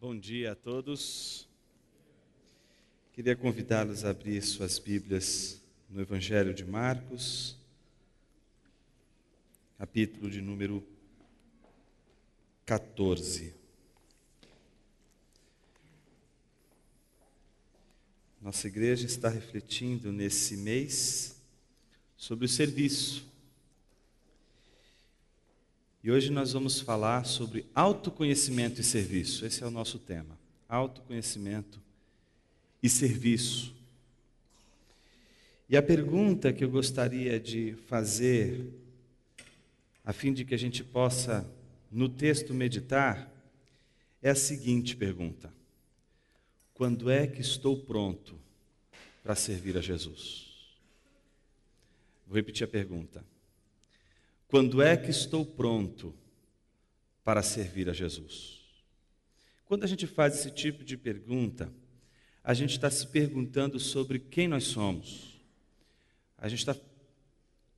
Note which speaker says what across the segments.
Speaker 1: Bom dia a todos. Queria convidá-los a abrir suas Bíblias no Evangelho de Marcos, capítulo de número 14. Nossa igreja está refletindo nesse mês sobre o serviço. E hoje nós vamos falar sobre autoconhecimento e serviço. Esse é o nosso tema. Autoconhecimento e serviço. E a pergunta que eu gostaria de fazer, a fim de que a gente possa, no texto, meditar, é a seguinte pergunta: Quando é que estou pronto para servir a Jesus? Vou repetir a pergunta. Quando é que estou pronto para servir a Jesus? Quando a gente faz esse tipo de pergunta, a gente está se perguntando sobre quem nós somos. A gente está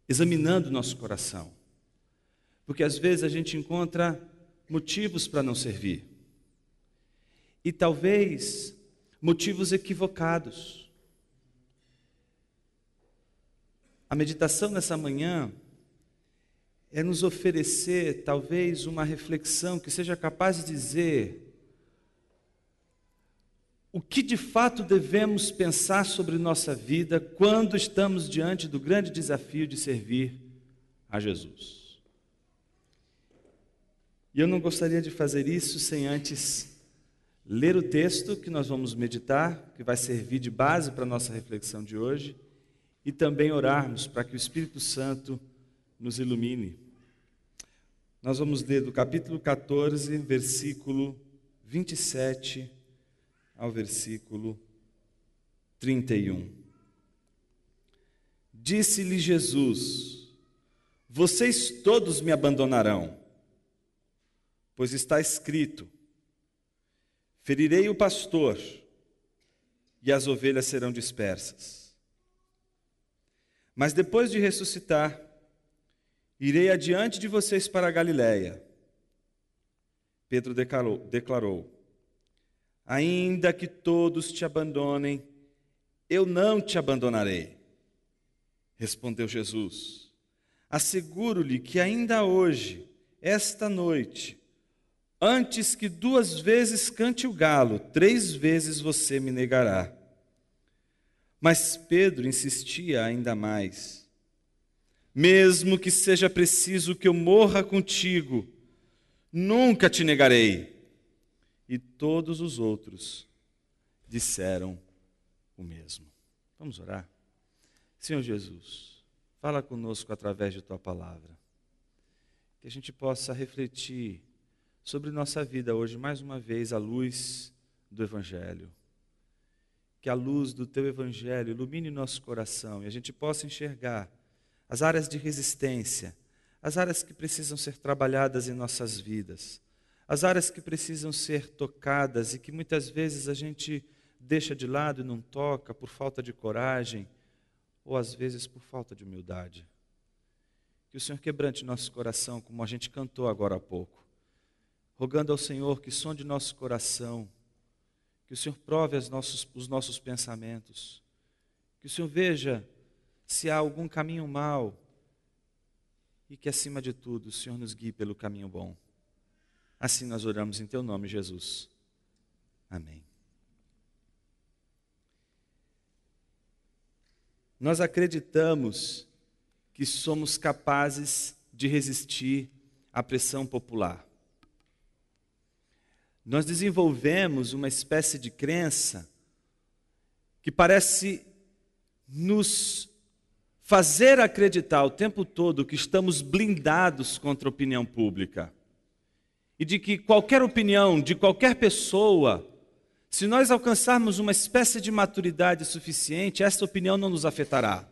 Speaker 1: examinando o nosso coração. Porque às vezes a gente encontra motivos para não servir. E talvez motivos equivocados. A meditação nessa manhã é nos oferecer talvez uma reflexão que seja capaz de dizer o que de fato devemos pensar sobre nossa vida quando estamos diante do grande desafio de servir a Jesus. E eu não gostaria de fazer isso sem antes ler o texto que nós vamos meditar, que vai servir de base para a nossa reflexão de hoje, e também orarmos para que o Espírito Santo nos ilumine. Nós vamos ler do capítulo 14, versículo 27 ao versículo 31. Disse-lhe Jesus: Vocês todos me abandonarão, pois está escrito: Ferirei o pastor, e as ovelhas serão dispersas. Mas depois de ressuscitar, Irei adiante de vocês para a Galiléia. Pedro declarou, declarou: Ainda que todos te abandonem, eu não te abandonarei. Respondeu Jesus: Asseguro-lhe que ainda hoje, esta noite, antes que duas vezes cante o galo, três vezes você me negará. Mas Pedro insistia ainda mais mesmo que seja preciso que eu morra contigo, nunca te negarei. E todos os outros disseram o mesmo. Vamos orar? Senhor Jesus, fala conosco através de tua palavra. Que a gente possa refletir sobre nossa vida hoje, mais uma vez, à luz do Evangelho. Que a luz do teu Evangelho ilumine nosso coração e a gente possa enxergar as áreas de resistência, as áreas que precisam ser trabalhadas em nossas vidas, as áreas que precisam ser tocadas e que muitas vezes a gente deixa de lado e não toca por falta de coragem ou às vezes por falta de humildade. Que o Senhor quebrante nosso coração, como a gente cantou agora há pouco, rogando ao Senhor que sonde nosso coração, que o Senhor prove nossos, os nossos pensamentos, que o Senhor veja se há algum caminho mau e que, acima de tudo, o Senhor nos guie pelo caminho bom. Assim nós oramos em Teu nome, Jesus. Amém. Nós acreditamos que somos capazes de resistir à pressão popular. Nós desenvolvemos uma espécie de crença que parece nos fazer acreditar o tempo todo que estamos blindados contra a opinião pública. E de que qualquer opinião de qualquer pessoa, se nós alcançarmos uma espécie de maturidade suficiente, essa opinião não nos afetará.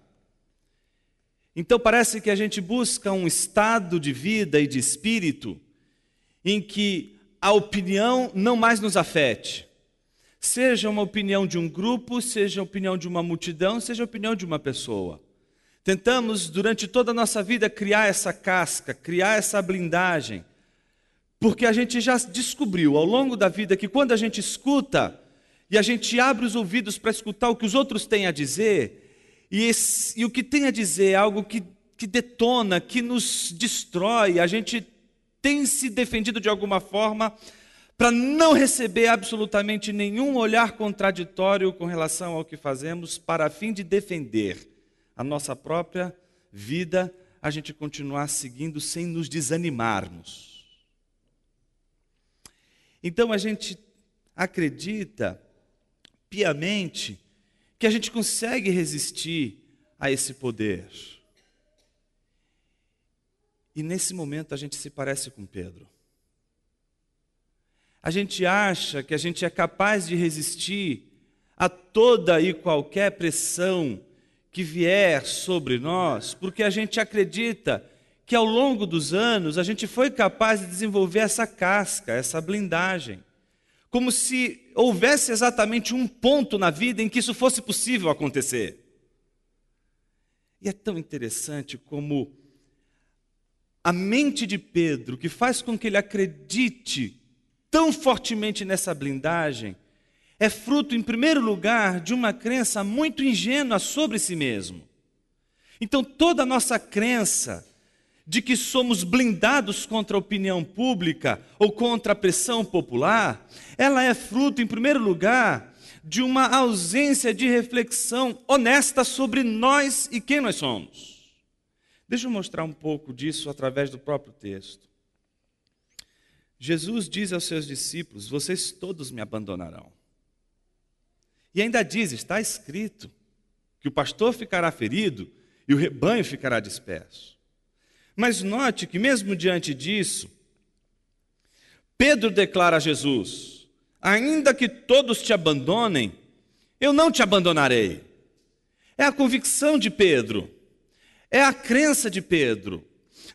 Speaker 1: Então parece que a gente busca um estado de vida e de espírito em que a opinião não mais nos afete. Seja uma opinião de um grupo, seja a opinião de uma multidão, seja a opinião de uma pessoa. Tentamos, durante toda a nossa vida, criar essa casca, criar essa blindagem, Porque a gente já descobriu ao longo da vida que quando a gente escuta e a gente abre os ouvidos para escutar o que os outros têm a dizer, e, esse, e o que tem a dizer é algo que, que detona, que nos destrói, a gente tem se defendido de alguma forma para não receber absolutamente nenhum olhar contraditório com relação ao que fazemos, para fim de defender a nossa própria vida, a gente continuar seguindo sem nos desanimarmos. Então a gente acredita piamente que a gente consegue resistir a esse poder. E nesse momento a gente se parece com Pedro. A gente acha que a gente é capaz de resistir a toda e qualquer pressão que vier sobre nós, porque a gente acredita que ao longo dos anos a gente foi capaz de desenvolver essa casca, essa blindagem. Como se houvesse exatamente um ponto na vida em que isso fosse possível acontecer. E é tão interessante como a mente de Pedro, que faz com que ele acredite tão fortemente nessa blindagem, é fruto, em primeiro lugar, de uma crença muito ingênua sobre si mesmo. Então, toda a nossa crença de que somos blindados contra a opinião pública ou contra a pressão popular, ela é fruto, em primeiro lugar, de uma ausência de reflexão honesta sobre nós e quem nós somos. Deixa eu mostrar um pouco disso através do próprio texto. Jesus diz aos seus discípulos: Vocês todos me abandonarão. E ainda diz: está escrito que o pastor ficará ferido e o rebanho ficará disperso. Mas note que, mesmo diante disso, Pedro declara a Jesus: Ainda que todos te abandonem, eu não te abandonarei. É a convicção de Pedro, é a crença de Pedro.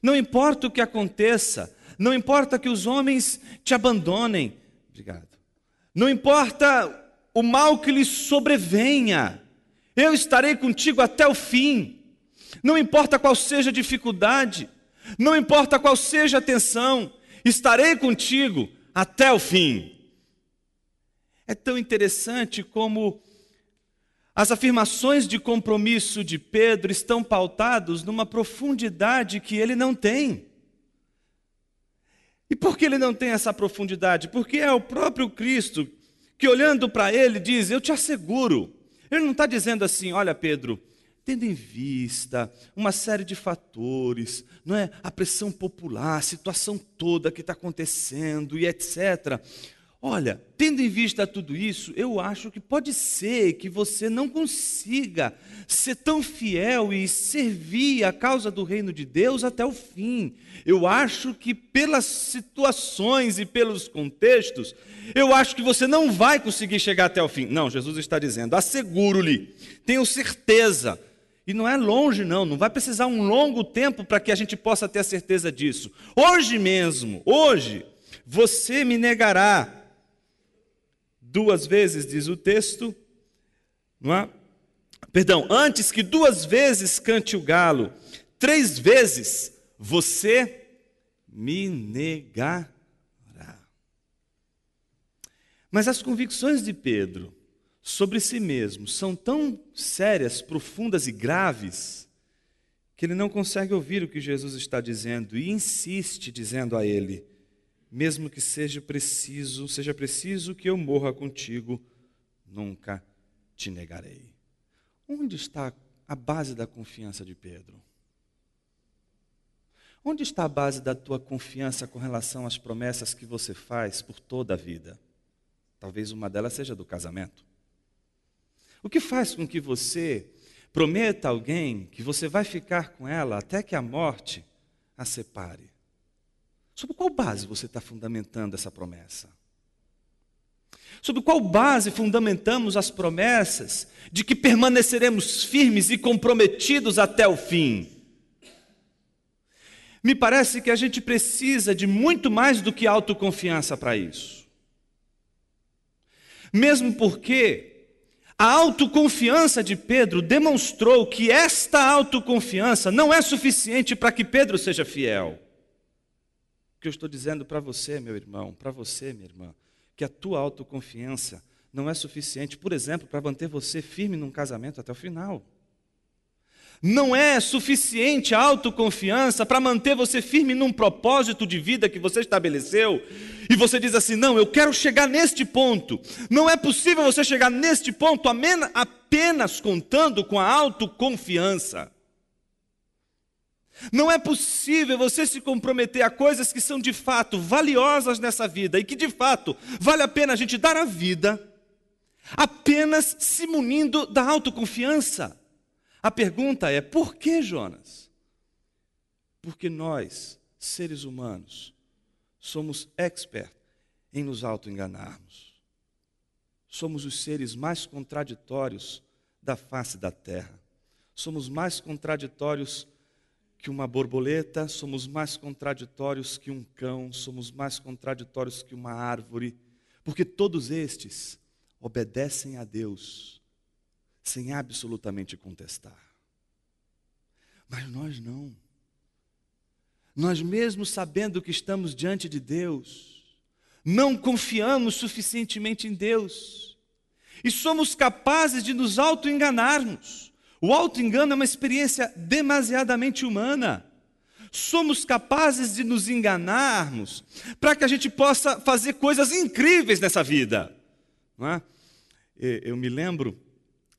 Speaker 1: Não importa o que aconteça, não importa que os homens te abandonem, obrigado. Não importa o mal que lhe sobrevenha, eu estarei contigo até o fim. Não importa qual seja a dificuldade, não importa qual seja a tensão, estarei contigo até o fim. É tão interessante como as afirmações de compromisso de Pedro estão pautados numa profundidade que ele não tem. E por que ele não tem essa profundidade? Porque é o próprio Cristo que olhando para ele diz: Eu te asseguro. Ele não está dizendo assim, olha, Pedro, tendo em vista uma série de fatores, não é? A pressão popular, a situação toda que está acontecendo e etc. Olha, tendo em vista tudo isso, eu acho que pode ser que você não consiga ser tão fiel e servir a causa do reino de Deus até o fim. Eu acho que pelas situações e pelos contextos, eu acho que você não vai conseguir chegar até o fim. Não, Jesus está dizendo, asseguro-lhe, tenho certeza. E não é longe, não, não vai precisar um longo tempo para que a gente possa ter a certeza disso. Hoje mesmo, hoje, você me negará duas vezes, diz o texto, não é? Perdão, antes que duas vezes cante o galo, três vezes você me negará. Mas as convicções de Pedro sobre si mesmo são tão sérias, profundas e graves, que ele não consegue ouvir o que Jesus está dizendo e insiste dizendo a ele: mesmo que seja preciso, seja preciso que eu morra contigo, nunca te negarei. Onde está a base da confiança de Pedro? Onde está a base da tua confiança com relação às promessas que você faz por toda a vida? Talvez uma delas seja do casamento. O que faz com que você prometa a alguém que você vai ficar com ela até que a morte a separe? Sobre qual base você está fundamentando essa promessa? Sobre qual base fundamentamos as promessas de que permaneceremos firmes e comprometidos até o fim? Me parece que a gente precisa de muito mais do que autoconfiança para isso. Mesmo porque a autoconfiança de Pedro demonstrou que esta autoconfiança não é suficiente para que Pedro seja fiel. Que eu estou dizendo para você, meu irmão, para você, minha irmã, que a tua autoconfiança não é suficiente, por exemplo, para manter você firme num casamento até o final. Não é suficiente a autoconfiança para manter você firme num propósito de vida que você estabeleceu e você diz assim: não, eu quero chegar neste ponto. Não é possível você chegar neste ponto apenas contando com a autoconfiança. Não é possível você se comprometer a coisas que são de fato valiosas nessa vida e que de fato vale a pena a gente dar a vida apenas se munindo da autoconfiança. A pergunta é: por que, Jonas? Porque nós, seres humanos, somos expertos em nos autoenganarmos. Somos os seres mais contraditórios da face da terra. Somos mais contraditórios que uma borboleta, somos mais contraditórios que um cão, somos mais contraditórios que uma árvore, porque todos estes obedecem a Deus sem absolutamente contestar. Mas nós não. Nós, mesmo sabendo que estamos diante de Deus, não confiamos suficientemente em Deus e somos capazes de nos auto-enganarmos o auto-engano é uma experiência demasiadamente humana. Somos capazes de nos enganarmos para que a gente possa fazer coisas incríveis nessa vida. É? Eu me lembro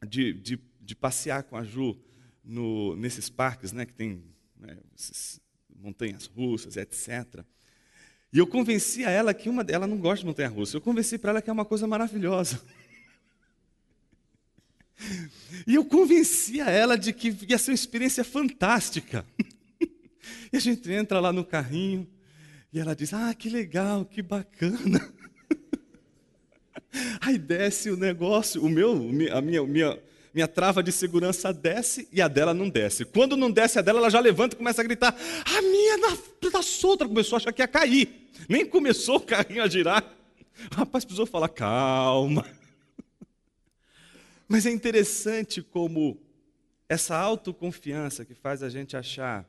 Speaker 1: de, de, de, passear com a Ju no, nesses parques né, que tem né, montanhas russas, etc. E eu convenci a ela que uma ela não gosta de montanha russa. Eu convenci para ela que é uma coisa maravilhosa. E eu convencia ela de que ia ser uma experiência fantástica. E a gente entra lá no carrinho e ela diz: Ah, que legal, que bacana. Aí desce o negócio, o meu, a minha, minha, minha trava de segurança desce e a dela não desce. Quando não desce a dela, ela já levanta e começa a gritar: A minha está solta. Começou a achar que ia cair. Nem começou o carrinho a girar. O rapaz precisou falar: Calma. Mas é interessante como essa autoconfiança que faz a gente achar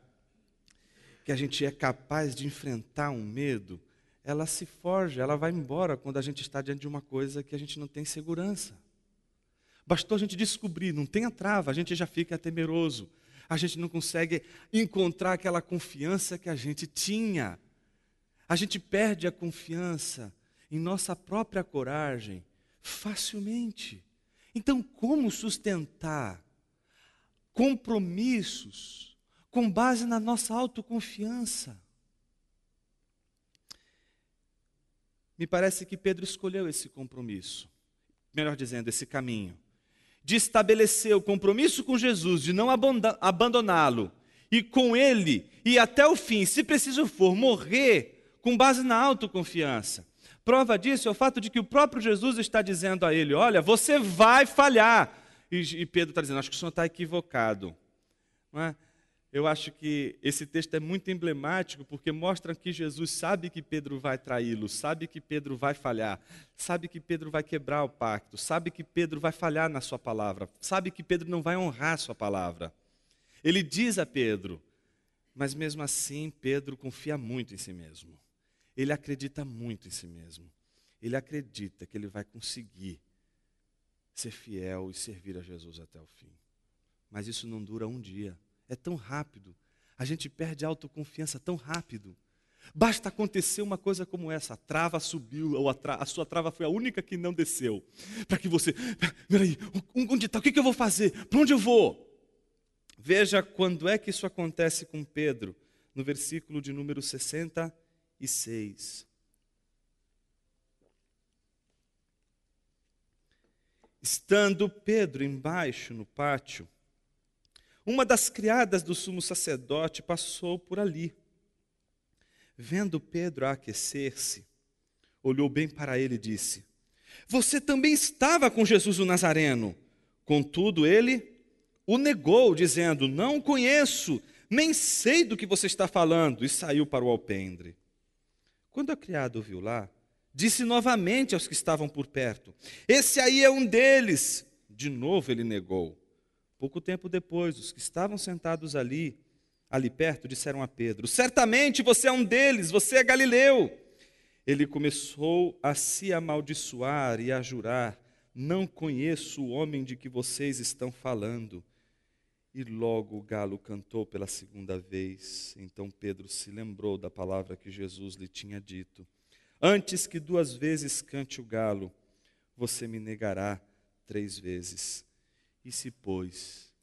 Speaker 1: que a gente é capaz de enfrentar um medo, ela se forja, ela vai embora quando a gente está diante de uma coisa que a gente não tem segurança. Bastou a gente descobrir, não tem a trava, a gente já fica temeroso. A gente não consegue encontrar aquela confiança que a gente tinha. A gente perde a confiança em nossa própria coragem facilmente. Então, como sustentar compromissos com base na nossa autoconfiança? Me parece que Pedro escolheu esse compromisso, melhor dizendo, esse caminho, de estabelecer o compromisso com Jesus, de não abandoná-lo, e com ele, e até o fim, se preciso for, morrer com base na autoconfiança. Prova disso é o fato de que o próprio Jesus está dizendo a ele: Olha, você vai falhar. E, e Pedro está dizendo: Acho que o senhor está equivocado. É? Eu acho que esse texto é muito emblemático porque mostra que Jesus sabe que Pedro vai traí-lo, sabe que Pedro vai falhar, sabe que Pedro vai quebrar o pacto, sabe que Pedro vai falhar na sua palavra, sabe que Pedro não vai honrar a sua palavra. Ele diz a Pedro, mas mesmo assim Pedro confia muito em si mesmo. Ele acredita muito em si mesmo. Ele acredita que ele vai conseguir ser fiel e servir a Jesus até o fim. Mas isso não dura um dia. É tão rápido. A gente perde a autoconfiança tão rápido. Basta acontecer uma coisa como essa: a trava subiu, ou a, tra a sua trava foi a única que não desceu. Para que você. Peraí, onde está? O que, que eu vou fazer? Para onde eu vou? Veja quando é que isso acontece com Pedro, no versículo de número 60 e 6. Estando Pedro embaixo no pátio, uma das criadas do sumo sacerdote passou por ali. Vendo Pedro aquecer-se, olhou bem para ele e disse: Você também estava com Jesus o Nazareno. Contudo, ele o negou, dizendo: Não conheço, nem sei do que você está falando, e saiu para o alpendre. Quando a criada ouviu lá, disse novamente aos que estavam por perto: Esse aí é um deles. De novo ele negou. Pouco tempo depois, os que estavam sentados ali ali perto disseram a Pedro: Certamente você é um deles, você é Galileu. Ele começou a se amaldiçoar e a jurar: Não conheço o homem de que vocês estão falando. E logo o galo cantou pela segunda vez. Então Pedro se lembrou da palavra que Jesus lhe tinha dito: Antes que duas vezes cante o galo, você me negará três vezes. E se pôs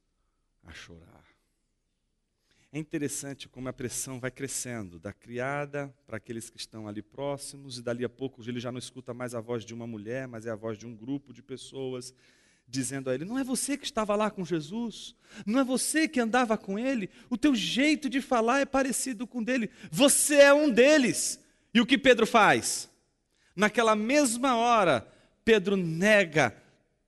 Speaker 1: a chorar. É interessante como a pressão vai crescendo, da criada para aqueles que estão ali próximos, e dali a pouco ele já não escuta mais a voz de uma mulher, mas é a voz de um grupo de pessoas dizendo a ele: Não é você que estava lá com Jesus, não é você que andava com ele, o teu jeito de falar é parecido com o dele, você é um deles. E o que Pedro faz? Naquela mesma hora, Pedro nega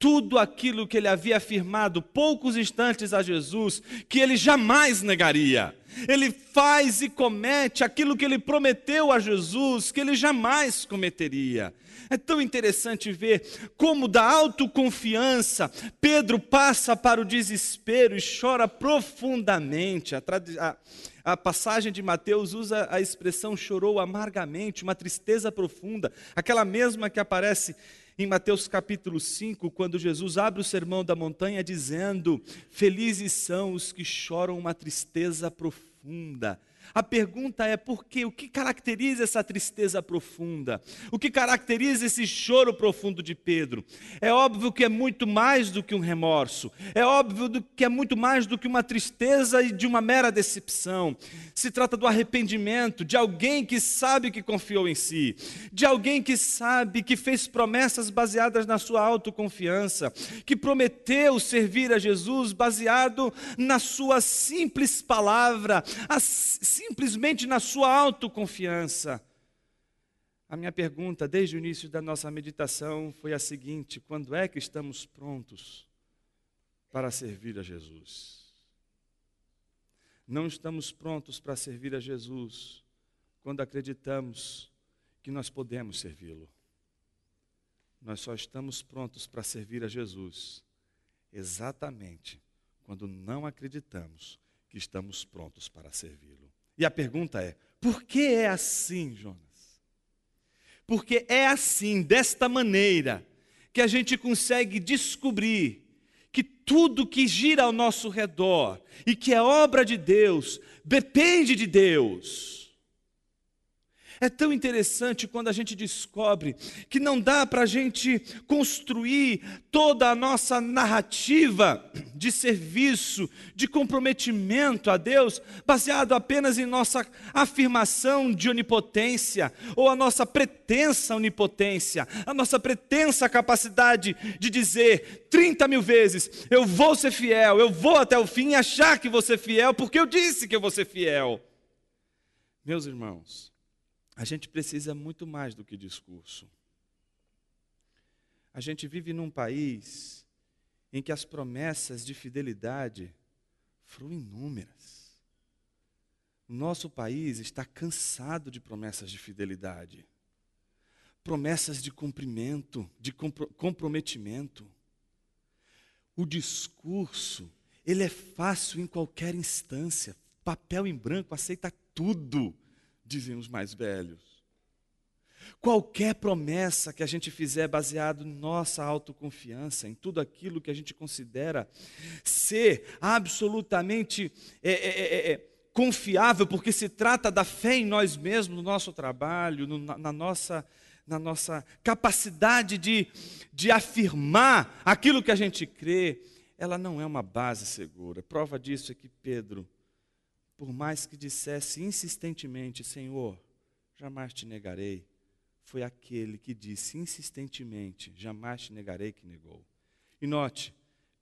Speaker 1: tudo aquilo que ele havia afirmado poucos instantes a Jesus, que ele jamais negaria. Ele faz e comete aquilo que ele prometeu a Jesus, que ele jamais cometeria. É tão interessante ver como, da autoconfiança, Pedro passa para o desespero e chora profundamente. A, a, a passagem de Mateus usa a expressão chorou amargamente, uma tristeza profunda, aquela mesma que aparece em Mateus capítulo 5, quando Jesus abre o sermão da montanha dizendo: Felizes são os que choram uma tristeza profunda. A pergunta é por quê? O que caracteriza essa tristeza profunda? O que caracteriza esse choro profundo de Pedro? É óbvio que é muito mais do que um remorso. É óbvio que é muito mais do que uma tristeza e de uma mera decepção. Se trata do arrependimento de alguém que sabe que confiou em si, de alguém que sabe que fez promessas baseadas na sua autoconfiança, que prometeu servir a Jesus baseado na sua simples palavra, a simplesmente na sua autoconfiança. A minha pergunta desde o início da nossa meditação foi a seguinte: quando é que estamos prontos para servir a Jesus? Não estamos prontos para servir a Jesus quando acreditamos que nós podemos servi-lo. Nós só estamos prontos para servir a Jesus exatamente quando não acreditamos que estamos prontos para servi-lo. E a pergunta é: por que é assim, Jonas? Porque é assim, desta maneira, que a gente consegue descobrir que tudo que gira ao nosso redor e que é obra de Deus depende de Deus. É tão interessante quando a gente descobre que não dá para a gente construir toda a nossa narrativa de serviço, de comprometimento a Deus, baseado apenas em nossa afirmação de onipotência, ou a nossa pretensa onipotência, a nossa pretensa capacidade de dizer 30 mil vezes: eu vou ser fiel, eu vou até o fim e achar que vou ser fiel, porque eu disse que eu vou ser fiel. Meus irmãos, a gente precisa muito mais do que discurso. A gente vive num país em que as promessas de fidelidade foram inúmeras. Nosso país está cansado de promessas de fidelidade, promessas de cumprimento, de comprometimento. O discurso, ele é fácil em qualquer instância, papel em branco aceita tudo dizem os mais velhos. Qualquer promessa que a gente fizer baseado em nossa autoconfiança, em tudo aquilo que a gente considera ser absolutamente é, é, é, é confiável, porque se trata da fé em nós mesmos, no nosso trabalho, no, na, na, nossa, na nossa capacidade de, de afirmar aquilo que a gente crê, ela não é uma base segura. Prova disso é que Pedro por mais que dissesse insistentemente: Senhor, jamais te negarei, foi aquele que disse insistentemente: Jamais te negarei, que negou. E note,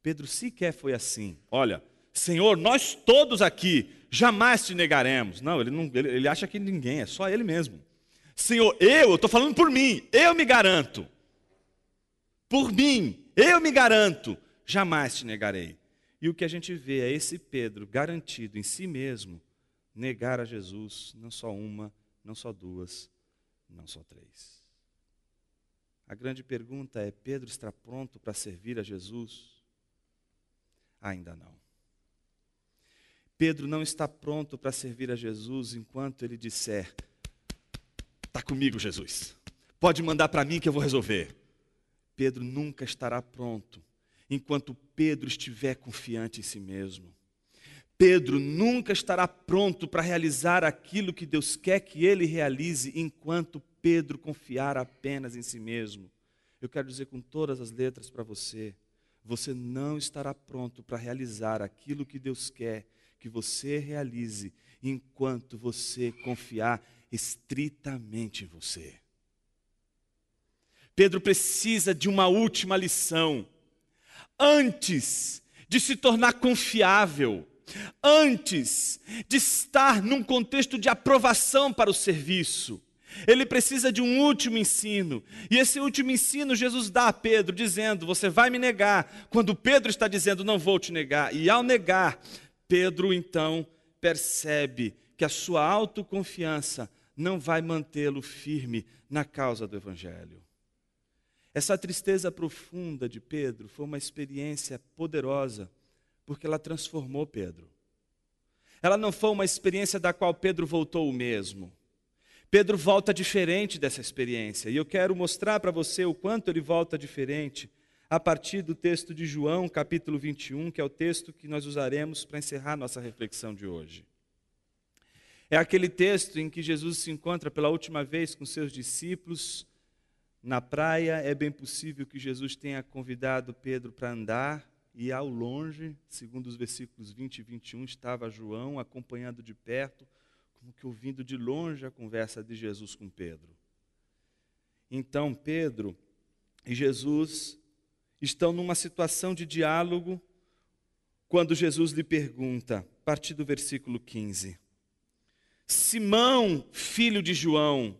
Speaker 1: Pedro sequer foi assim: Olha, Senhor, nós todos aqui jamais te negaremos. Não, ele, não, ele, ele acha que ninguém, é só ele mesmo. Senhor, eu, estou falando por mim, eu me garanto. Por mim, eu me garanto, jamais te negarei. E o que a gente vê é esse Pedro garantido em si mesmo negar a Jesus, não só uma, não só duas, não só três. A grande pergunta é: Pedro está pronto para servir a Jesus? Ainda não. Pedro não está pronto para servir a Jesus enquanto ele disser: Está comigo, Jesus. Pode mandar para mim que eu vou resolver. Pedro nunca estará pronto enquanto Pedro estiver confiante em si mesmo. Pedro nunca estará pronto para realizar aquilo que Deus quer que ele realize enquanto Pedro confiar apenas em si mesmo. Eu quero dizer com todas as letras para você: você não estará pronto para realizar aquilo que Deus quer que você realize enquanto você confiar estritamente em você. Pedro precisa de uma última lição. Antes de se tornar confiável, antes de estar num contexto de aprovação para o serviço, ele precisa de um último ensino. E esse último ensino Jesus dá a Pedro, dizendo: Você vai me negar. Quando Pedro está dizendo: Não vou te negar. E ao negar, Pedro então percebe que a sua autoconfiança não vai mantê-lo firme na causa do Evangelho. Essa tristeza profunda de Pedro foi uma experiência poderosa, porque ela transformou Pedro. Ela não foi uma experiência da qual Pedro voltou o mesmo. Pedro volta diferente dessa experiência, e eu quero mostrar para você o quanto ele volta diferente a partir do texto de João, capítulo 21, que é o texto que nós usaremos para encerrar nossa reflexão de hoje. É aquele texto em que Jesus se encontra pela última vez com seus discípulos na praia. É bem possível que Jesus tenha convidado Pedro para andar, e ao longe, segundo os versículos 20 e 21, estava João acompanhando de perto, como que ouvindo de longe a conversa de Jesus com Pedro. Então Pedro e Jesus estão numa situação de diálogo quando Jesus lhe pergunta, a partir do versículo 15: Simão, filho de João,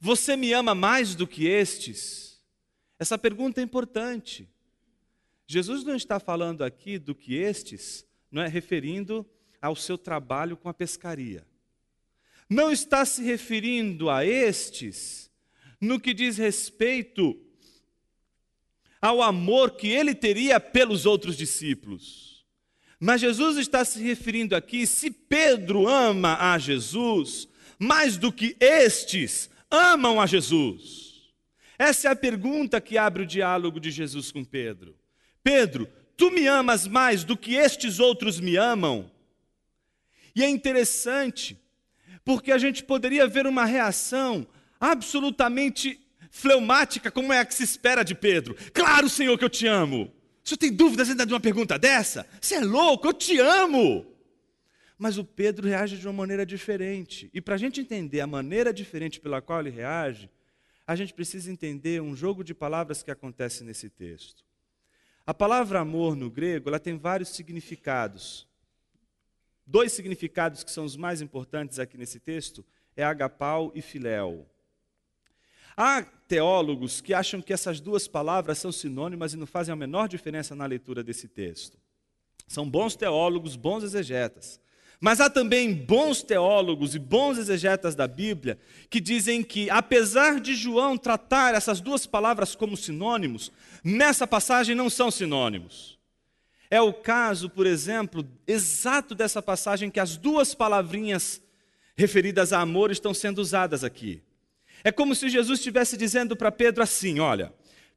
Speaker 1: você me ama mais do que estes? Essa pergunta é importante. Jesus não está falando aqui do que estes, não é referindo ao seu trabalho com a pescaria. Não está se referindo a estes no que diz respeito ao amor que ele teria pelos outros discípulos. Mas Jesus está se referindo aqui, se Pedro ama a Jesus, mais do que estes amam a Jesus. Essa é a pergunta que abre o diálogo de Jesus com Pedro. Pedro, tu me amas mais do que estes outros me amam? E é interessante, porque a gente poderia ver uma reação absolutamente fleumática como é a que se espera de Pedro. Claro, Senhor, que eu te amo. Senhor tem dúvidas ainda de uma pergunta dessa? Você é louco, eu te amo. Mas o Pedro reage de uma maneira diferente. E para a gente entender a maneira diferente pela qual ele reage, a gente precisa entender um jogo de palavras que acontece nesse texto. A palavra amor no grego, ela tem vários significados. Dois significados que são os mais importantes aqui nesse texto é agapau e filéu. Há teólogos que acham que essas duas palavras são sinônimas e não fazem a menor diferença na leitura desse texto. São bons teólogos, bons exegetas. Mas há também bons teólogos e bons exegetas da Bíblia que dizem que, apesar de João tratar essas duas palavras como sinônimos, nessa passagem não são sinônimos. É o caso, por exemplo, exato dessa passagem que as duas palavrinhas referidas a amor estão sendo usadas aqui. É como se Jesus estivesse dizendo para Pedro assim: Olha,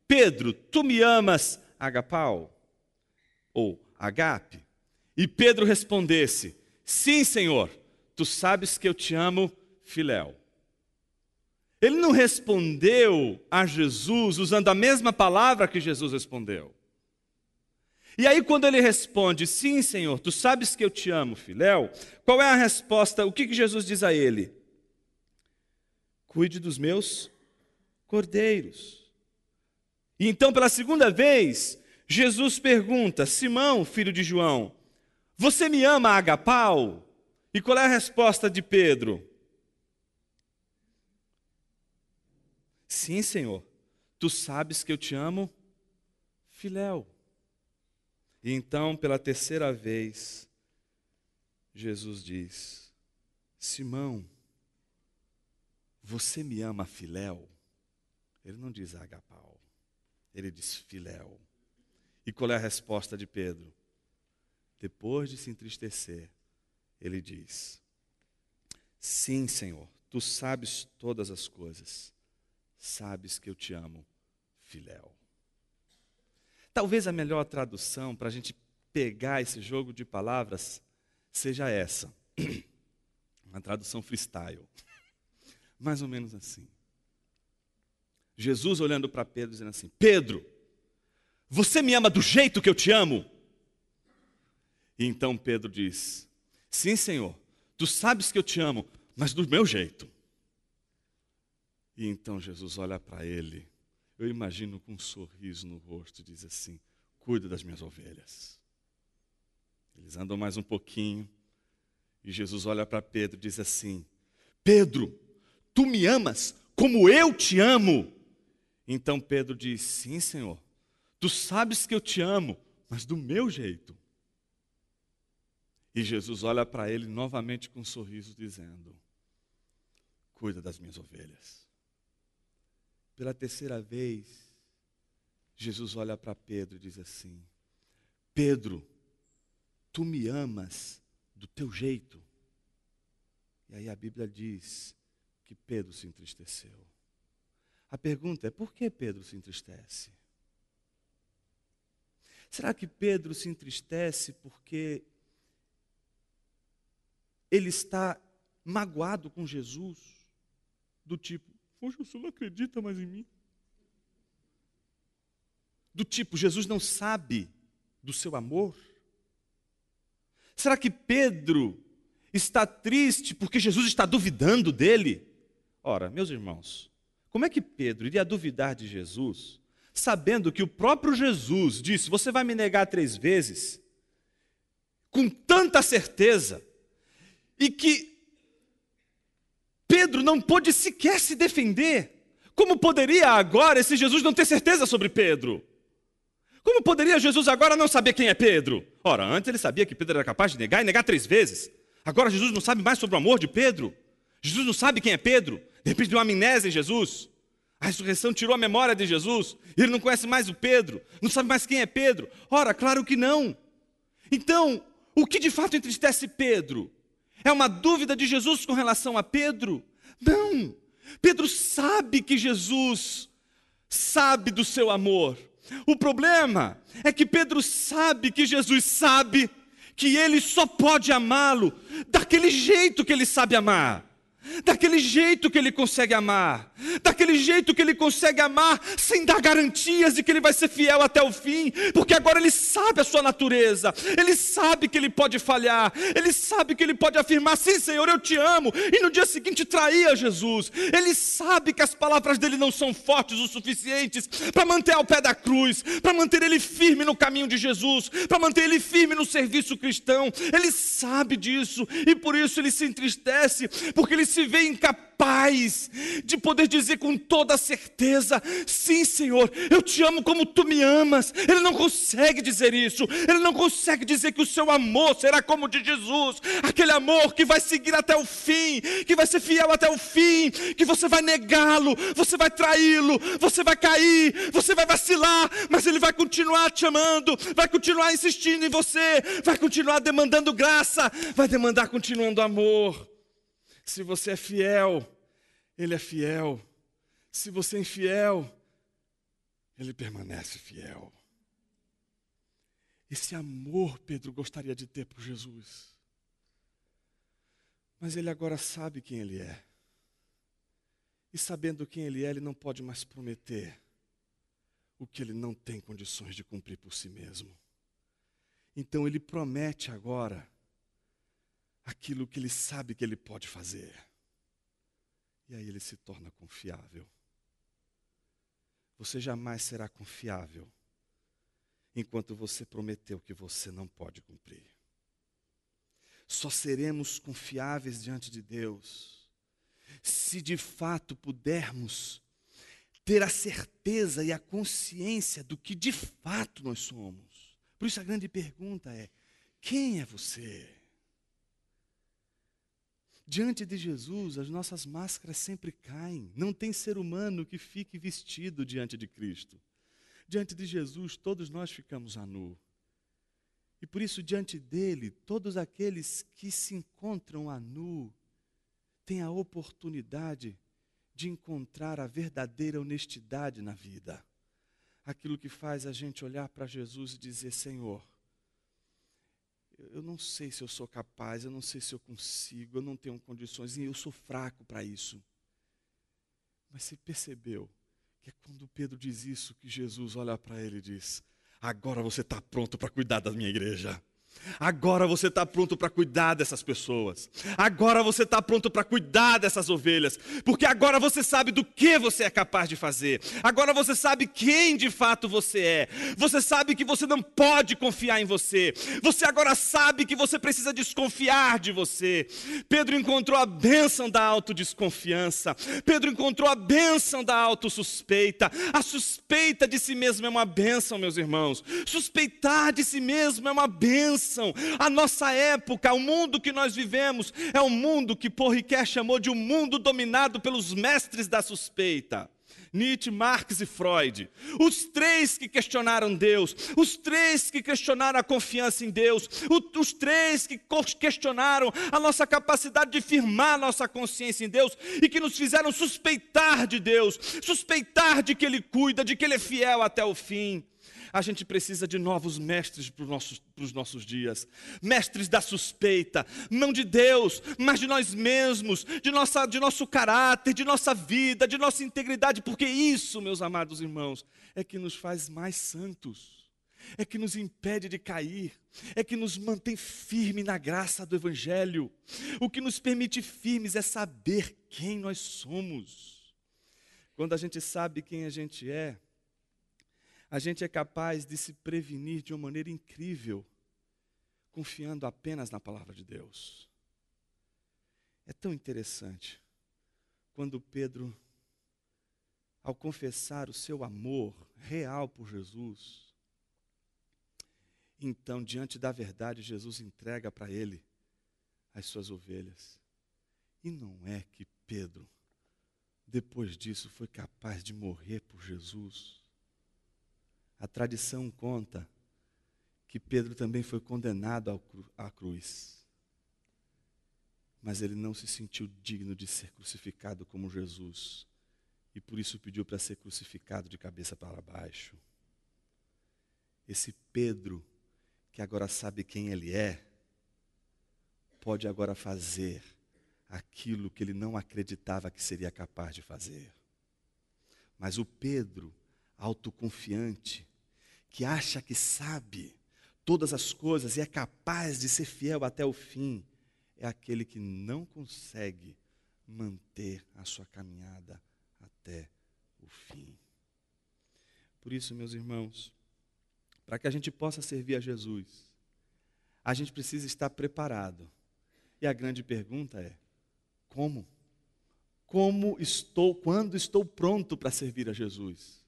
Speaker 1: Pedro, tu me amas, agapau? Ou agape? E Pedro respondesse: Sim, Senhor, tu sabes que eu te amo, filéu. Ele não respondeu a Jesus usando a mesma palavra que Jesus respondeu. E aí, quando ele responde, sim, Senhor, tu sabes que eu te amo, filéu, qual é a resposta? O que, que Jesus diz a ele? cuide dos meus cordeiros. E então, pela segunda vez, Jesus pergunta: Simão, filho de João, você me ama, Agapau? E qual é a resposta de Pedro? Sim, Senhor, tu sabes que eu te amo, filéu. E então, pela terceira vez, Jesus diz: Simão, você me ama, filéu? Ele não diz agapau, ele diz filéu. E qual é a resposta de Pedro? Depois de se entristecer, ele diz: Sim, Senhor, tu sabes todas as coisas, sabes que eu te amo, filéu. Talvez a melhor tradução para a gente pegar esse jogo de palavras seja essa. Uma tradução freestyle. Mais ou menos assim. Jesus olhando para Pedro, dizendo assim: Pedro, você me ama do jeito que eu te amo? E então Pedro diz: Sim, Senhor, tu sabes que eu te amo, mas do meu jeito. E então Jesus olha para ele, eu imagino com um sorriso no rosto, e diz assim: Cuida das minhas ovelhas. Eles andam mais um pouquinho, e Jesus olha para Pedro e diz assim: Pedro, tu me amas como eu te amo. Então Pedro diz: Sim, Senhor, tu sabes que eu te amo, mas do meu jeito. E Jesus olha para ele novamente com um sorriso, dizendo: Cuida das minhas ovelhas. Pela terceira vez, Jesus olha para Pedro e diz assim: Pedro, tu me amas do teu jeito. E aí a Bíblia diz que Pedro se entristeceu. A pergunta é: por que Pedro se entristece? Será que Pedro se entristece porque ele está magoado com Jesus? Do tipo, hoje o senhor não acredita mais em mim? Do tipo, Jesus não sabe do seu amor? Será que Pedro está triste porque Jesus está duvidando dele? Ora, meus irmãos, como é que Pedro iria duvidar de Jesus, sabendo que o próprio Jesus disse: Você vai me negar três vezes? Com tanta certeza, e que Pedro não pôde sequer se defender. Como poderia agora esse Jesus não ter certeza sobre Pedro? Como poderia Jesus agora não saber quem é Pedro? Ora, antes ele sabia que Pedro era capaz de negar e negar três vezes. Agora Jesus não sabe mais sobre o amor de Pedro. Jesus não sabe quem é Pedro. De repente deu uma amnésia em Jesus. A ressurreição tirou a memória de Jesus. Ele não conhece mais o Pedro. Não sabe mais quem é Pedro. Ora, claro que não. Então, o que de fato entristece Pedro? É uma dúvida de Jesus com relação a Pedro? Não. Pedro sabe que Jesus sabe do seu amor. O problema é que Pedro sabe que Jesus sabe que ele só pode amá-lo daquele jeito que ele sabe amar daquele jeito que ele consegue amar, daquele jeito que ele consegue amar sem dar garantias de que ele vai ser fiel até o fim, porque agora ele sabe a sua natureza, ele sabe que ele pode falhar, ele sabe que ele pode afirmar: sim, Senhor, eu te amo, e no dia seguinte trair a Jesus, ele sabe que as palavras dele não são fortes o suficientes para manter ao pé da cruz, para manter ele firme no caminho de Jesus, para manter ele firme no serviço cristão, ele sabe disso, e por isso ele se entristece, porque ele se vê incapaz de poder dizer com toda certeza: sim, Senhor, eu te amo como tu me amas. Ele não consegue dizer isso, ele não consegue dizer que o seu amor será como o de Jesus, aquele amor que vai seguir até o fim, que vai ser fiel até o fim, que você vai negá-lo, você vai traí-lo, você vai cair, você vai vacilar, mas ele vai continuar te amando, vai continuar insistindo em você, vai continuar demandando graça, vai demandar continuando amor. Se você é fiel, Ele é fiel. Se você é infiel, Ele permanece fiel. Esse amor Pedro gostaria de ter por Jesus. Mas ele agora sabe quem ele é. E sabendo quem ele é, ele não pode mais prometer o que ele não tem condições de cumprir por si mesmo. Então ele promete agora aquilo que ele sabe que ele pode fazer. E aí ele se torna confiável. Você jamais será confiável enquanto você prometeu que você não pode cumprir. Só seremos confiáveis diante de Deus se de fato pudermos ter a certeza e a consciência do que de fato nós somos. Por isso a grande pergunta é: quem é você? Diante de Jesus, as nossas máscaras sempre caem. Não tem ser humano que fique vestido diante de Cristo. Diante de Jesus, todos nós ficamos a nu. E por isso, diante dele, todos aqueles que se encontram a nu têm a oportunidade de encontrar a verdadeira honestidade na vida. Aquilo que faz a gente olhar para Jesus e dizer: Senhor, eu não sei se eu sou capaz, eu não sei se eu consigo, eu não tenho condições, e eu sou fraco para isso. Mas você percebeu que é quando Pedro diz isso que Jesus olha para ele e diz: Agora você está pronto para cuidar da minha igreja. Agora você está pronto para cuidar dessas pessoas. Agora você está pronto para cuidar dessas ovelhas. Porque agora você sabe do que você é capaz de fazer. Agora você sabe quem de fato você é. Você sabe que você não pode confiar em você. Você agora sabe que você precisa desconfiar de você. Pedro encontrou a bênção da autodesconfiança. Pedro encontrou a bênção da autossuspeita. A suspeita de si mesmo é uma bênção, meus irmãos. Suspeitar de si mesmo é uma bênção bênção. A nossa época, o mundo que nós vivemos, é um mundo que Ricoeur chamou de um mundo dominado pelos mestres da suspeita. Nietzsche, Marx e Freud. Os três que questionaram Deus, os três que questionaram a confiança em Deus, os três que questionaram a nossa capacidade de firmar nossa consciência em Deus e que nos fizeram suspeitar de Deus, suspeitar de que Ele cuida, de que Ele é fiel até o fim. A gente precisa de novos mestres para os nossos, nossos dias. Mestres da suspeita, não de Deus, mas de nós mesmos, de, nossa, de nosso caráter, de nossa vida, de nossa integridade, porque isso, meus amados irmãos, é que nos faz mais santos, é que nos impede de cair, é que nos mantém firme na graça do Evangelho. O que nos permite firmes é saber quem nós somos. Quando a gente sabe quem a gente é, a gente é capaz de se prevenir de uma maneira incrível, confiando apenas na palavra de Deus. É tão interessante quando Pedro, ao confessar o seu amor real por Jesus, então, diante da verdade, Jesus entrega para ele as suas ovelhas. E não é que Pedro, depois disso, foi capaz de morrer por Jesus. A tradição conta que Pedro também foi condenado à cruz. Mas ele não se sentiu digno de ser crucificado como Jesus. E por isso pediu para ser crucificado de cabeça para baixo. Esse Pedro, que agora sabe quem ele é, pode agora fazer aquilo que ele não acreditava que seria capaz de fazer. Mas o Pedro, autoconfiante, que acha que sabe todas as coisas e é capaz de ser fiel até o fim, é aquele que não consegue manter a sua caminhada até o fim. Por isso, meus irmãos, para que a gente possa servir a Jesus, a gente precisa estar preparado. E a grande pergunta é: como? Como estou, quando estou pronto para servir a Jesus?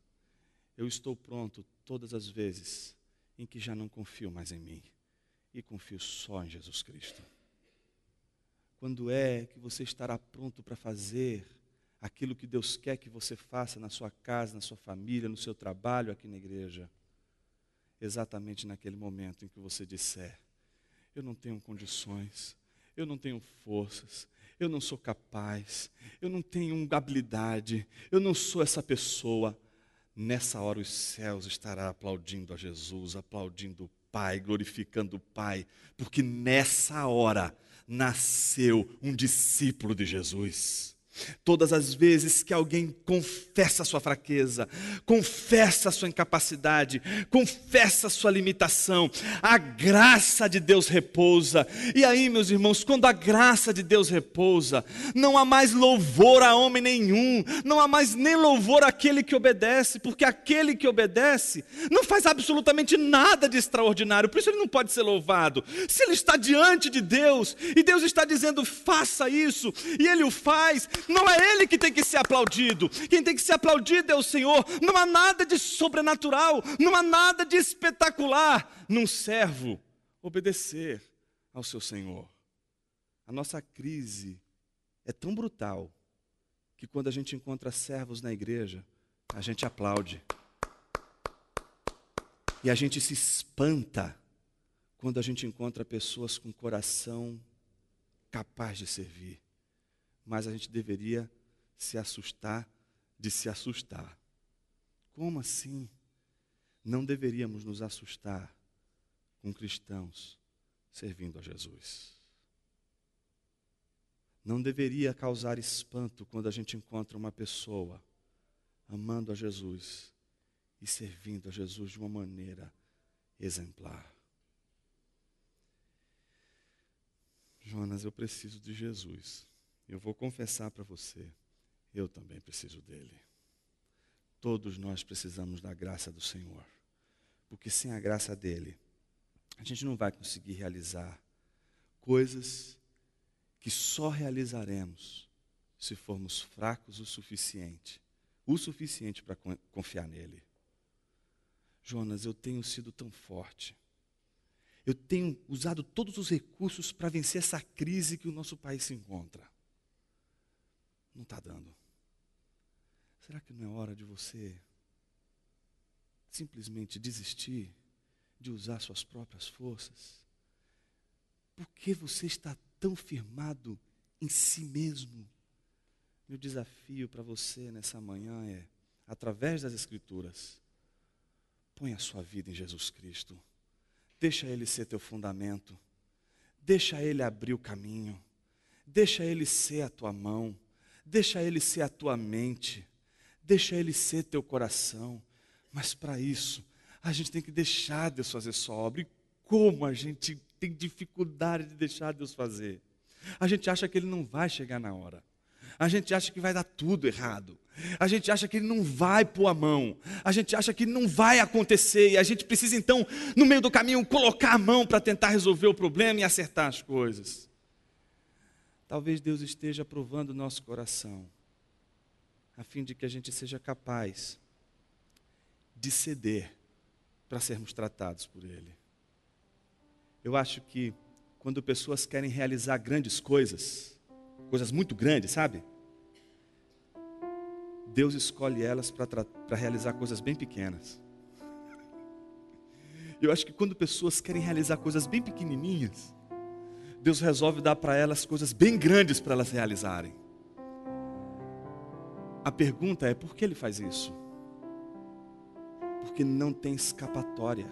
Speaker 1: Eu estou pronto todas as vezes em que já não confio mais em mim e confio só em Jesus Cristo. Quando é que você estará pronto para fazer aquilo que Deus quer que você faça na sua casa, na sua família, no seu trabalho, aqui na igreja? Exatamente naquele momento em que você disser: Eu não tenho condições, eu não tenho forças, eu não sou capaz, eu não tenho habilidade, eu não sou essa pessoa. Nessa hora os céus estarão aplaudindo a Jesus, aplaudindo o Pai, glorificando o Pai, porque nessa hora nasceu um discípulo de Jesus. Todas as vezes que alguém confessa a sua fraqueza, confessa a sua incapacidade, confessa a sua limitação, a graça de Deus repousa. E aí, meus irmãos, quando a graça de Deus repousa, não há mais louvor a homem nenhum, não há mais nem louvor àquele que obedece, porque aquele que obedece não faz absolutamente nada de extraordinário, por isso ele não pode ser louvado. Se ele está diante de Deus e Deus está dizendo, faça isso, e ele o faz, não é ele que tem que ser aplaudido. Quem tem que ser aplaudido é o Senhor. Não há nada de sobrenatural, não há nada de espetacular num servo obedecer ao seu Senhor. A nossa crise é tão brutal que quando a gente encontra servos na igreja, a gente aplaude. E a gente se espanta quando a gente encontra pessoas com coração capaz de servir. Mas a gente deveria se assustar de se assustar. Como assim? Não deveríamos nos assustar com cristãos servindo a Jesus. Não deveria causar espanto quando a gente encontra uma pessoa amando a Jesus e servindo a Jesus de uma maneira exemplar. Jonas, eu preciso de Jesus. Eu vou confessar para você, eu também preciso dele. Todos nós precisamos da graça do Senhor, porque sem a graça dele, a gente não vai conseguir realizar coisas que só realizaremos se formos fracos o suficiente, o suficiente para confiar nele. Jonas, eu tenho sido tão forte. Eu tenho usado todos os recursos para vencer essa crise que o nosso país se encontra. Não está dando. Será que não é hora de você simplesmente desistir de usar suas próprias forças? Por que você está tão firmado em si mesmo? Meu desafio para você nessa manhã é, através das Escrituras, põe a sua vida em Jesus Cristo. Deixa Ele ser teu fundamento. Deixa Ele abrir o caminho. Deixa Ele ser a tua mão. Deixa Ele ser a tua mente. Deixa Ele ser teu coração. Mas para isso, a gente tem que deixar Deus fazer sua obra. E como a gente tem dificuldade de deixar Deus fazer? A gente acha que Ele não vai chegar na hora. A gente acha que vai dar tudo errado. A gente acha que ele não vai pôr a mão. A gente acha que não vai acontecer. E a gente precisa, então, no meio do caminho, colocar a mão para tentar resolver o problema e acertar as coisas. Talvez Deus esteja provando o nosso coração, a fim de que a gente seja capaz de ceder para sermos tratados por Ele. Eu acho que quando pessoas querem realizar grandes coisas, coisas muito grandes, sabe? Deus escolhe elas para realizar coisas bem pequenas. Eu acho que quando pessoas querem realizar coisas bem pequenininhas, Deus resolve dar para elas coisas bem grandes para elas realizarem. A pergunta é: por que ele faz isso? Porque não tem escapatória.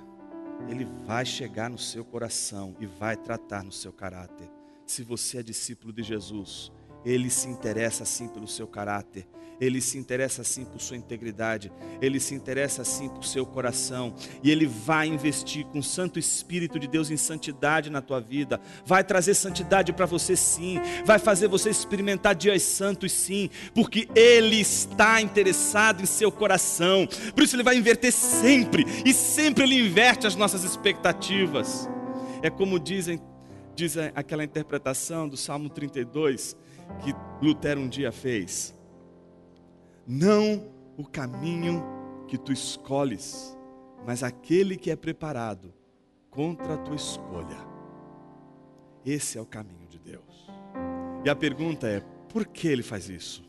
Speaker 1: Ele vai chegar no seu coração e vai tratar no seu caráter. Se você é discípulo de Jesus, ele se interessa sim pelo seu caráter, ele se interessa sim por sua integridade, ele se interessa sim por seu coração, e ele vai investir com o Santo Espírito de Deus em santidade na tua vida, vai trazer santidade para você sim, vai fazer você experimentar dias santos sim, porque ele está interessado em seu coração, por isso ele vai inverter sempre, e sempre ele inverte as nossas expectativas. É como dizem, diz aquela interpretação do Salmo 32 que Lutero um dia fez. Não o caminho que tu escolhes, mas aquele que é preparado contra a tua escolha. Esse é o caminho de Deus. E a pergunta é: por que ele faz isso?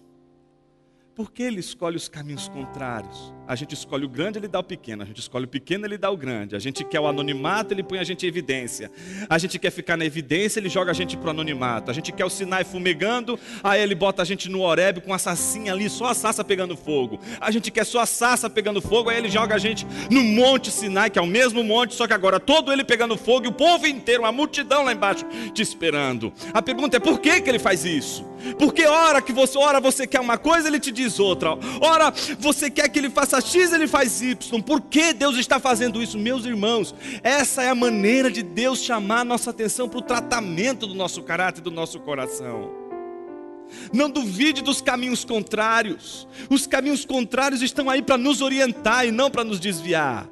Speaker 1: Por que ele escolhe os caminhos contrários? A gente escolhe o grande, ele dá o pequeno. A gente escolhe o pequeno, ele dá o grande. A gente quer o anonimato, ele põe a gente em evidência. A gente quer ficar na evidência, ele joga a gente para o anonimato. A gente quer o Sinai fumegando, aí ele bota a gente no Oreb com a sassinha ali, só a sassa pegando fogo. A gente quer só a sassa pegando fogo, aí ele joga a gente no Monte Sinai, que é o mesmo monte, só que agora todo ele pegando fogo e o povo inteiro, uma multidão lá embaixo te esperando. A pergunta é por que, que ele faz isso? Porque hora que você, ora você quer uma coisa, ele te diz outra. Ora você quer que ele faça X, ele faz Y. Por que Deus está fazendo isso, meus irmãos? Essa é a maneira de Deus chamar a nossa atenção para o tratamento do nosso caráter, do nosso coração. Não duvide dos caminhos contrários. Os caminhos contrários estão aí para nos orientar e não para nos desviar.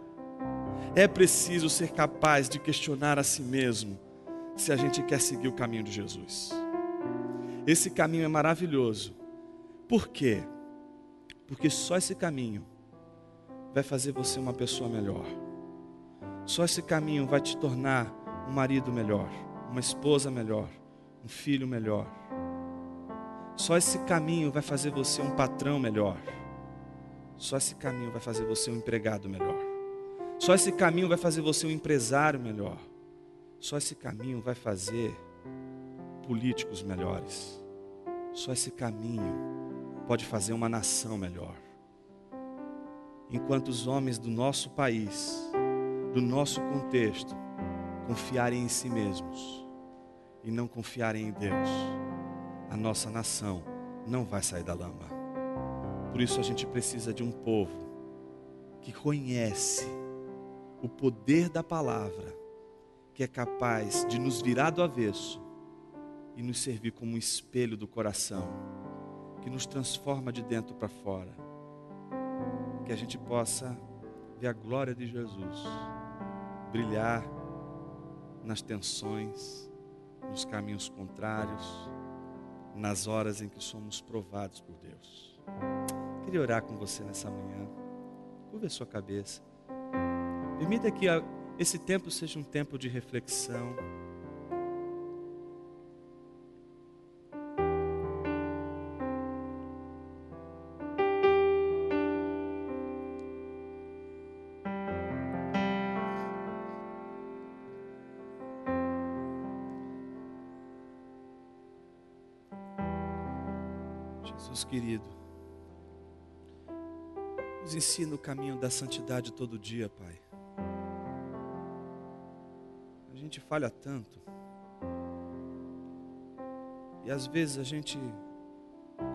Speaker 1: É preciso ser capaz de questionar a si mesmo se a gente quer seguir o caminho de Jesus. Esse caminho é maravilhoso. Por quê? Porque só esse caminho vai fazer você uma pessoa melhor. Só esse caminho vai te tornar um marido melhor, uma esposa melhor, um filho melhor. Só esse caminho vai fazer você um patrão melhor. Só esse caminho vai fazer você um empregado melhor. Só esse caminho vai fazer você um empresário melhor. Só esse caminho vai fazer políticos melhores. Só esse caminho pode fazer uma nação melhor. Enquanto os homens do nosso país, do nosso contexto, confiarem em si mesmos e não confiarem em Deus, a nossa nação não vai sair da lama. Por isso a gente precisa de um povo que conhece o poder da palavra, que é capaz de nos virar do avesso e nos servir como um espelho do coração, que nos transforma de dentro para fora. Que a gente possa ver a glória de Jesus brilhar nas tensões, nos caminhos contrários, nas horas em que somos provados por Deus. Queria orar com você nessa manhã. Curva a sua cabeça. Permita que esse tempo seja um tempo de reflexão. Jesus querido, nos ensina o caminho da santidade todo dia, Pai. A gente falha tanto. E às vezes a gente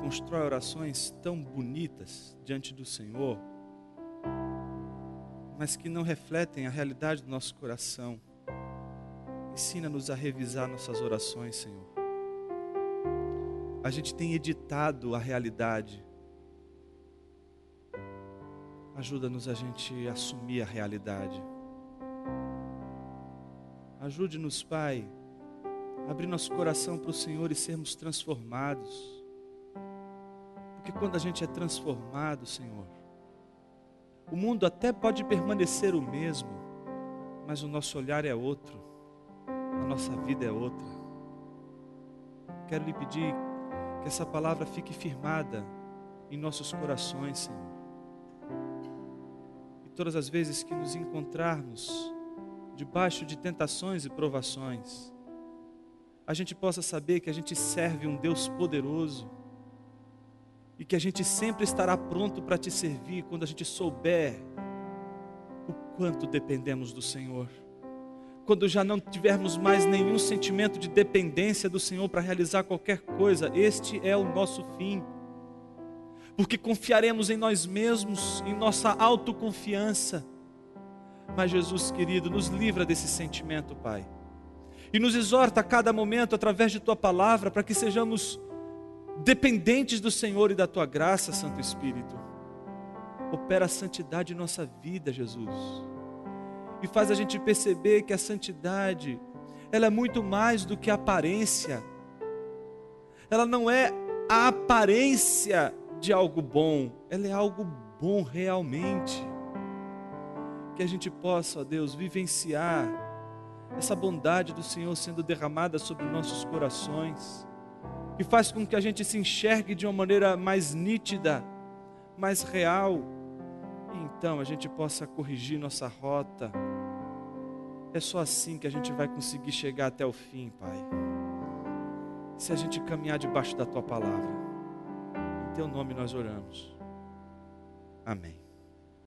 Speaker 1: constrói orações tão bonitas diante do Senhor, mas que não refletem a realidade do nosso coração. Ensina-nos a revisar nossas orações, Senhor a gente tem editado a realidade. Ajuda-nos a gente assumir a realidade. Ajude-nos, Pai, a abrir nosso coração para o Senhor e sermos transformados. Porque quando a gente é transformado, Senhor, o mundo até pode permanecer o mesmo, mas o nosso olhar é outro, a nossa vida é outra. Quero lhe pedir que essa palavra fique firmada em nossos corações, Senhor. E todas as vezes que nos encontrarmos debaixo de tentações e provações, a gente possa saber que a gente serve um Deus poderoso e que a gente sempre estará pronto para te servir quando a gente souber o quanto dependemos do Senhor quando já não tivermos mais nenhum sentimento de dependência do Senhor para realizar qualquer coisa, este é o nosso fim. Porque confiaremos em nós mesmos, em nossa autoconfiança. Mas Jesus querido, nos livra desse sentimento, Pai. E nos exorta a cada momento através de tua palavra para que sejamos dependentes do Senhor e da tua graça, Santo Espírito. Opera a santidade em nossa vida, Jesus e faz a gente perceber que a santidade, ela é muito mais do que aparência. Ela não é a aparência de algo bom, ela é algo bom realmente. Que a gente possa, ó Deus, vivenciar essa bondade do Senhor sendo derramada sobre nossos corações, que faz com que a gente se enxergue de uma maneira mais nítida, mais real e então a gente possa corrigir nossa rota. É só assim que a gente vai conseguir chegar até o fim, Pai. Se a gente caminhar debaixo da tua palavra. Em teu nome nós oramos. Amém.